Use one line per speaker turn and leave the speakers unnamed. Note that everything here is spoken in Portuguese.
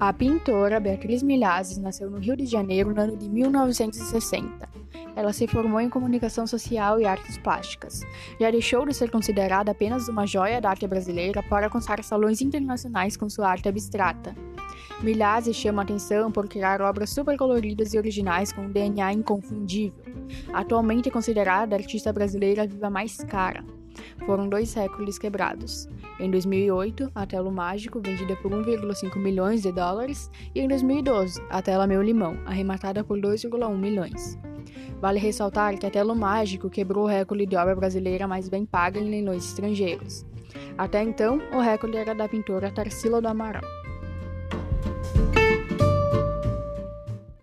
A pintora Beatriz Milhazes nasceu no Rio de Janeiro no ano de 1960. Ela se formou em comunicação social e artes plásticas. Já deixou de ser considerada apenas uma joia da arte brasileira para alcançar salões internacionais com sua arte abstrata. Milhazes chama atenção por criar obras super coloridas e originais com um DNA inconfundível. Atualmente é considerada a artista brasileira viva mais cara. Foram dois recordes quebrados. Em 2008, a tela Mágico, vendida por 1,5 milhões de dólares, e em 2012, a tela Meu Limão, arrematada por 2,1 milhões. Vale ressaltar que a tela Mágico quebrou o recorde de obra brasileira mais bem paga em leilões estrangeiros. Até então, o recorde era da pintora Tarsila do Amaral.